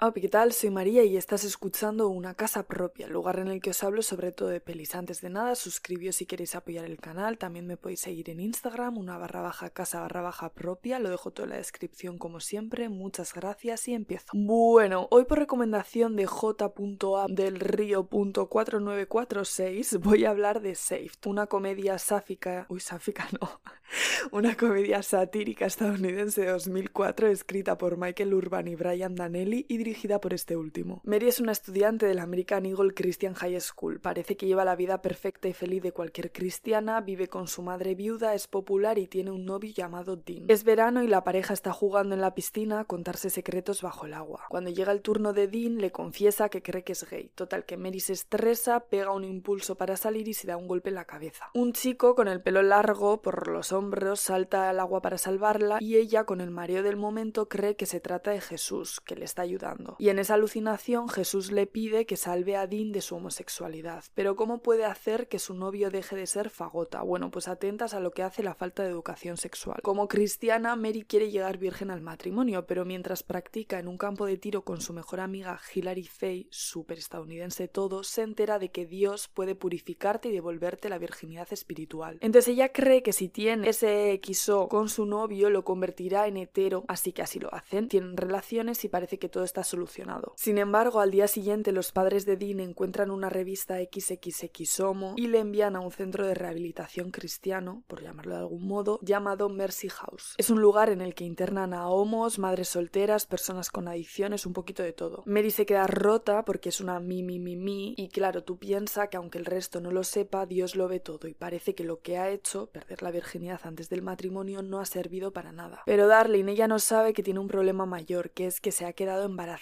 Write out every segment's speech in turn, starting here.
Hola, ¿qué tal? Soy María y estás escuchando Una Casa Propia, lugar en el que os hablo sobre todo de pelis. Antes de nada, suscribíos si queréis apoyar el canal, también me podéis seguir en Instagram, una barra baja casa barra baja propia, lo dejo todo en la descripción como siempre, muchas gracias y empiezo. Bueno, hoy por recomendación de J.A. del Río.4946 voy a hablar de Saved, una comedia sáfica, uy, sáfica no, una comedia satírica estadounidense de 2004 escrita por Michael Urban y Brian Danelli y dirigida por este último. Mary es una estudiante del American Eagle Christian High School. Parece que lleva la vida perfecta y feliz de cualquier cristiana, vive con su madre viuda, es popular y tiene un novio llamado Dean. Es verano y la pareja está jugando en la piscina a contarse secretos bajo el agua. Cuando llega el turno de Dean, le confiesa que cree que es gay. Total que Mary se estresa, pega un impulso para salir y se da un golpe en la cabeza. Un chico con el pelo largo por los hombros salta al agua para salvarla y ella, con el mareo del momento, cree que se trata de Jesús, que le está ayudando. Y en esa alucinación Jesús le pide que salve a Dean de su homosexualidad. Pero ¿cómo puede hacer que su novio deje de ser fagota? Bueno, pues atentas a lo que hace la falta de educación sexual. Como cristiana, Mary quiere llegar virgen al matrimonio, pero mientras practica en un campo de tiro con su mejor amiga Hilary Fay, súper estadounidense todo, se entera de que Dios puede purificarte y devolverte la virginidad espiritual. Entonces ella cree que si tiene ese XO con su novio lo convertirá en hetero, así que así lo hacen. Tienen relaciones y parece que todo está solucionado. Sin embargo, al día siguiente los padres de Dean encuentran una revista XXX Homo y le envían a un centro de rehabilitación cristiano, por llamarlo de algún modo, llamado Mercy House. Es un lugar en el que internan a homos, madres solteras, personas con adicciones, un poquito de todo. Mary se queda rota porque es una mi mi mi mi y claro, tú piensas que aunque el resto no lo sepa, Dios lo ve todo y parece que lo que ha hecho, perder la virginidad antes del matrimonio, no ha servido para nada. Pero Darlene ella no sabe que tiene un problema mayor, que es que se ha quedado embarazada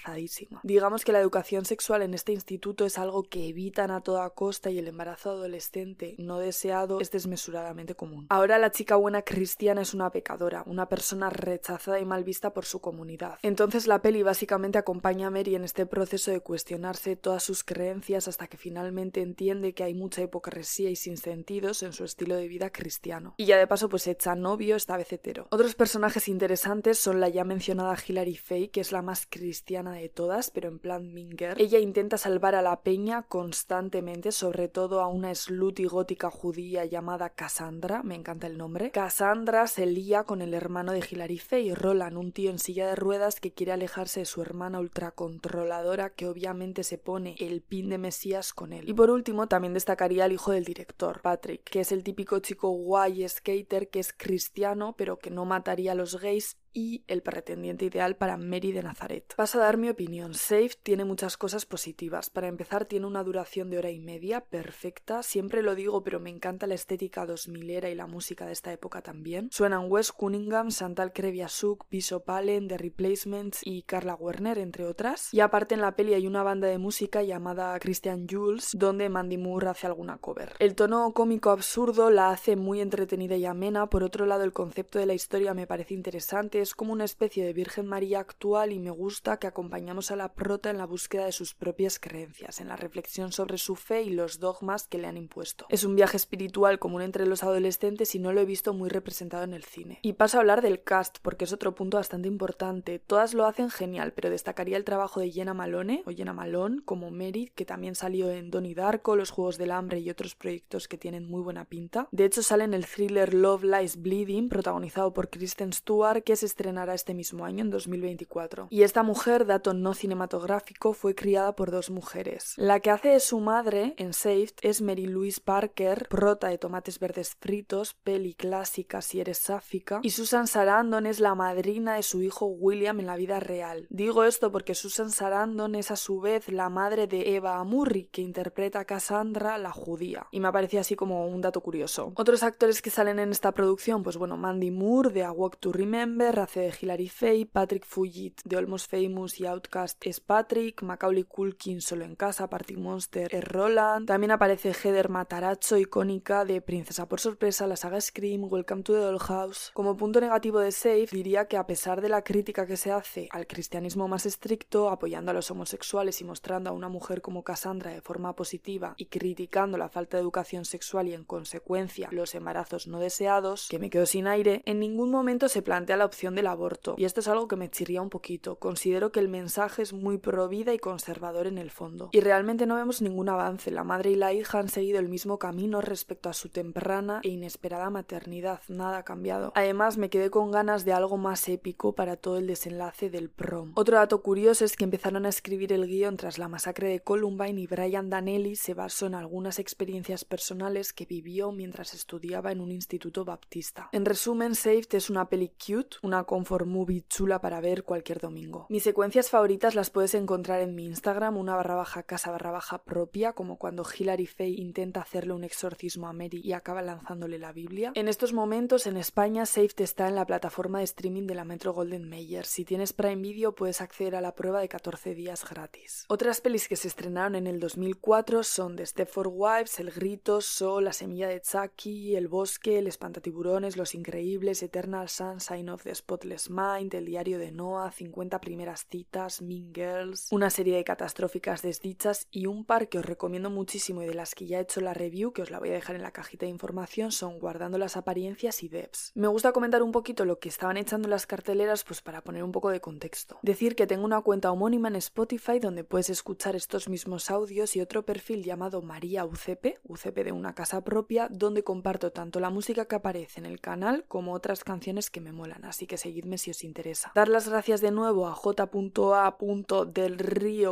Digamos que la educación sexual en este instituto es algo que evitan a toda costa y el embarazo adolescente no deseado es desmesuradamente común. Ahora la chica buena cristiana es una pecadora, una persona rechazada y mal vista por su comunidad. Entonces la peli básicamente acompaña a Mary en este proceso de cuestionarse todas sus creencias hasta que finalmente entiende que hay mucha hipocresía y sinsentidos en su estilo de vida cristiano. Y ya de paso pues echa novio, esta vez hetero. Otros personajes interesantes son la ya mencionada Hilary Fay, que es la más cristiana de todas, pero en plan Minger. Ella intenta salvar a la peña constantemente, sobre todo a una slut y gótica judía llamada Cassandra, me encanta el nombre. Cassandra se lía con el hermano de Hilary Fay, Roland, un tío en silla de ruedas que quiere alejarse de su hermana ultracontroladora que obviamente se pone el pin de Mesías con él. Y por último también destacaría el hijo del director, Patrick, que es el típico chico guay skater que es cristiano pero que no mataría a los gays y el pretendiente ideal para Mary de Nazaret. Paso a dar mi opinión. Safe tiene muchas cosas positivas. Para empezar, tiene una duración de hora y media perfecta. Siempre lo digo, pero me encanta la estética 2000 era y la música de esta época también. Suenan Wes Cunningham, Santal Kreviasuk, Bishop Allen, The Replacements y Carla Werner, entre otras. Y aparte en la peli hay una banda de música llamada Christian Jules, donde Mandy Moore hace alguna cover. El tono cómico absurdo la hace muy entretenida y amena. Por otro lado, el concepto de la historia me parece interesante es como una especie de Virgen María actual y me gusta que acompañamos a la prota en la búsqueda de sus propias creencias, en la reflexión sobre su fe y los dogmas que le han impuesto. Es un viaje espiritual común entre los adolescentes y no lo he visto muy representado en el cine. Y paso a hablar del cast, porque es otro punto bastante importante. Todas lo hacen genial, pero destacaría el trabajo de Jenna Malone, o Jenna Malone, como Mary, que también salió en Donnie Darko, Los Juegos del Hambre y otros proyectos que tienen muy buena pinta. De hecho, sale en el thriller Love Lies Bleeding, protagonizado por Kristen Stewart, que es estrenará este mismo año, en 2024. Y esta mujer, dato no cinematográfico, fue criada por dos mujeres. La que hace de su madre en Saved es Mary Louise Parker, prota de Tomates Verdes Fritos, peli clásica si eres sáfica, y Susan Sarandon es la madrina de su hijo William en la vida real. Digo esto porque Susan Sarandon es a su vez la madre de Eva Amurri, que interpreta a Cassandra, la judía. Y me aparecía así como un dato curioso. Otros actores que salen en esta producción, pues bueno, Mandy Moore de A Walk to Remember, hace de Hilary Fay, Patrick Fugit de Almost Famous y Outcast es Patrick, Macaulay Culkin solo en casa, Party Monster es Roland, también aparece Heather Matarazzo, icónica de Princesa por sorpresa, la saga Scream, Welcome to the Dollhouse. Como punto negativo de Safe, diría que a pesar de la crítica que se hace al cristianismo más estricto, apoyando a los homosexuales y mostrando a una mujer como Cassandra de forma positiva y criticando la falta de educación sexual y en consecuencia los embarazos no deseados, que me quedo sin aire, en ningún momento se plantea la opción del aborto. Y esto es algo que me chirría un poquito. Considero que el mensaje es muy pro vida y conservador en el fondo. Y realmente no vemos ningún avance. La madre y la hija han seguido el mismo camino respecto a su temprana e inesperada maternidad. Nada ha cambiado. Además, me quedé con ganas de algo más épico para todo el desenlace del prom. Otro dato curioso es que empezaron a escribir el guion tras la masacre de Columbine y Brian Danelli se basó en algunas experiencias personales que vivió mientras estudiaba en un instituto baptista. En resumen, Saved es una peli cute, una comfort movie chula para ver cualquier domingo. Mis secuencias favoritas las puedes encontrar en mi Instagram, una barra baja casa barra baja propia, como cuando Hilary Faye intenta hacerle un exorcismo a Mary y acaba lanzándole la Biblia. En estos momentos en España Saved está en la plataforma de streaming de la Metro Golden Mayer. Si tienes Prime Video puedes acceder a la prueba de 14 días gratis. Otras pelis que se estrenaron en el 2004 son The Stepford Wives, El Grito, So, La Semilla de Chucky, El Bosque, El Espantatiburones, Los Increíbles, Eternal Sunshine of the Spotless Mind, El Diario de Noah, 50 Primeras Citas, Mean Girls, una serie de catastróficas desdichas y un par que os recomiendo muchísimo y de las que ya he hecho la review, que os la voy a dejar en la cajita de información, son Guardando las Apariencias y Debs. Me gusta comentar un poquito lo que estaban echando en las carteleras, pues para poner un poco de contexto. Decir que tengo una cuenta homónima en Spotify donde puedes escuchar estos mismos audios y otro perfil llamado María UCP, UCP de una casa propia, donde comparto tanto la música que aparece en el canal como otras canciones que me molan, así que seguidme si os interesa. Dar las gracias de nuevo a j.a.delrío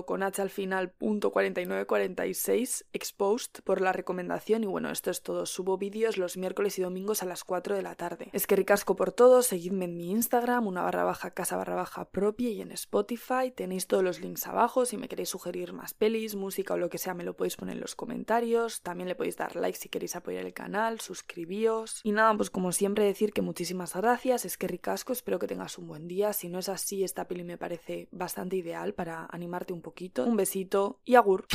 con h al final 4946 exposed por la recomendación y bueno, esto es todo. Subo vídeos los miércoles y domingos a las 4 de la tarde. Es que ricasco por todo, seguidme en mi Instagram, una barra baja casa barra baja propia y en Spotify. Tenéis todos los links abajo. Si me queréis sugerir más pelis, música o lo que sea, me lo podéis poner en los comentarios. También le podéis dar like si queréis apoyar el canal, suscribíos. Y nada, pues como siempre decir que muchísimas gracias. Es que ricasco, pues espero que tengas un buen día. Si no es así, esta peli me parece bastante ideal para animarte un poquito. Un besito y agur.